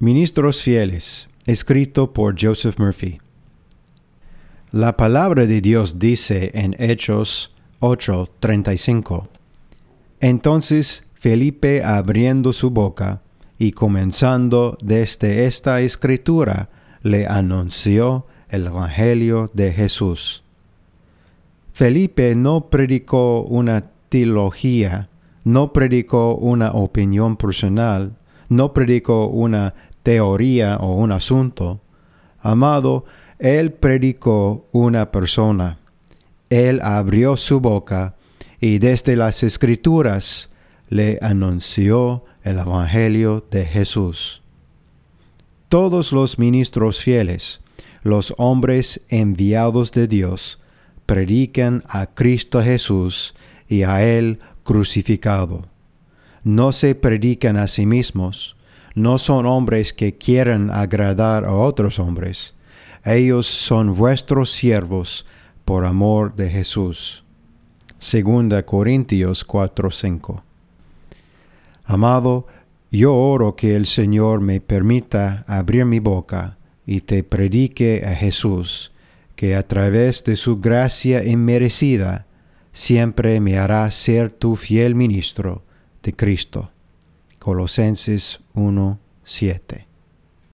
Ministros fieles, escrito por Joseph Murphy. La palabra de Dios dice en Hechos 8:35. Entonces Felipe abriendo su boca y comenzando desde esta escritura, le anunció el Evangelio de Jesús. Felipe no predicó una teología, no predicó una opinión personal, no predicó una teoría o un asunto. Amado, él predicó una persona. Él abrió su boca y desde las escrituras le anunció el Evangelio de Jesús. Todos los ministros fieles, los hombres enviados de Dios, predican a Cristo Jesús y a Él crucificado. No se predican a sí mismos, no son hombres que quieran agradar a otros hombres. Ellos son vuestros siervos por amor de Jesús. Segunda Corintios 4:5. Amado, yo oro que el Señor me permita abrir mi boca y te predique a Jesús, que a través de su gracia inmerecida siempre me hará ser tu fiel ministro de Cristo. Colosenses 1, 7.